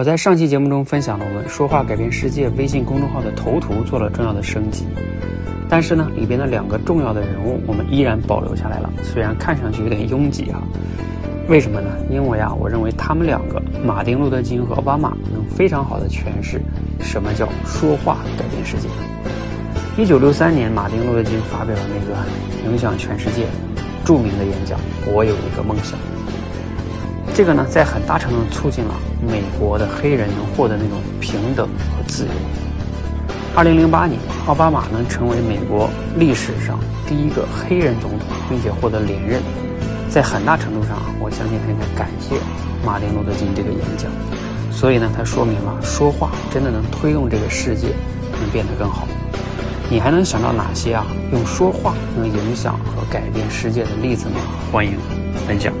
我在上期节目中分享了我们“说话改变世界”微信公众号的头图做了重要的升级，但是呢，里边的两个重要的人物我们依然保留下来了，虽然看上去有点拥挤啊。为什么呢？因为啊，我认为他们两个，马丁·路德·金和奥巴马，能非常好的诠释什么叫说话改变世界。一九六三年，马丁·路德·金发表了那个影响全世界著名的演讲《我有一个梦想》。这个呢，在很大程度上促进了美国的黑人能获得那种平等和自由。二零零八年，奥巴马能成为美国历史上第一个黑人总统，并且获得连任。在很大程度上，我相信他应该感谢马丁·路德·金这个演讲。所以呢，他说明了说话真的能推动这个世界能变得更好。你还能想到哪些啊？用说话能影响和改变世界的例子吗？欢迎分享。